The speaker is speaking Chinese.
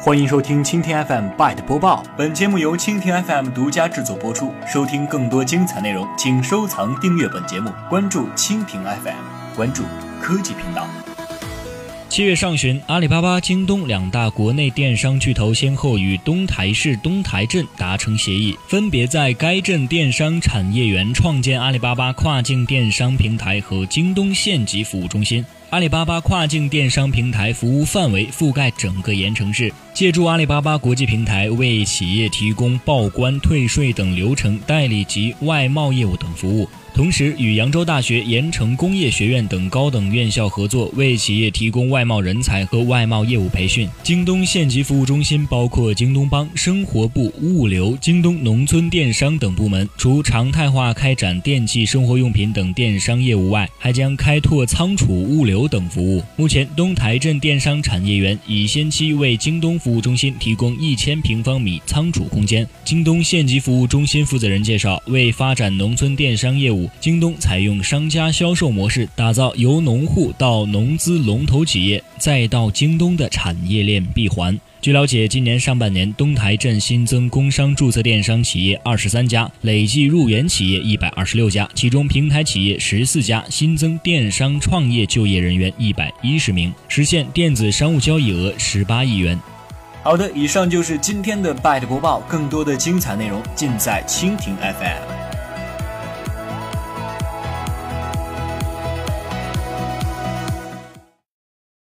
欢迎收听蜻蜓 FM Byte 播报，本节目由蜻蜓 FM 独家制作播出。收听更多精彩内容，请收藏订阅本节目，关注蜻蜓 FM，关注科技频道。七月上旬，阿里巴巴、京东两大国内电商巨头先后与东台市东台镇达成协议，分别在该镇电商产业园创建阿里巴巴跨境电商平台和京东县级服务中心。阿里巴巴跨境电商平台服务范围覆盖整个盐城市，借助阿里巴巴国际平台为企业提供报关、退税等流程代理及外贸业务等服务。同时，与扬州大学、盐城工业学院等高等院校合作，为企业提供外贸人才和外贸业务培训。京东县级服务中心包括京东帮、生活部、物流、京东农村电商等部门，除常态化开展电器、生活用品等电商业务外，还将开拓仓储、物流等服务。目前，东台镇电商产业园已先期为京东服务中心提供一千平方米仓储空间。京东县级服务中心负责人介绍，为发展农村电商业务。京东采用商家销售模式，打造由农户到农资龙头企业，再到京东的产业链闭环。据了解，今年上半年，东台镇新增工商注册电商企业二十三家，累计入园企业一百二十六家，其中平台企业十四家，新增电商创业就业人人员一百一十名，实现电子商务交易额十八亿元。好的，以上就是今天的 Byte 播报，更多的精彩内容尽在蜻蜓 FM。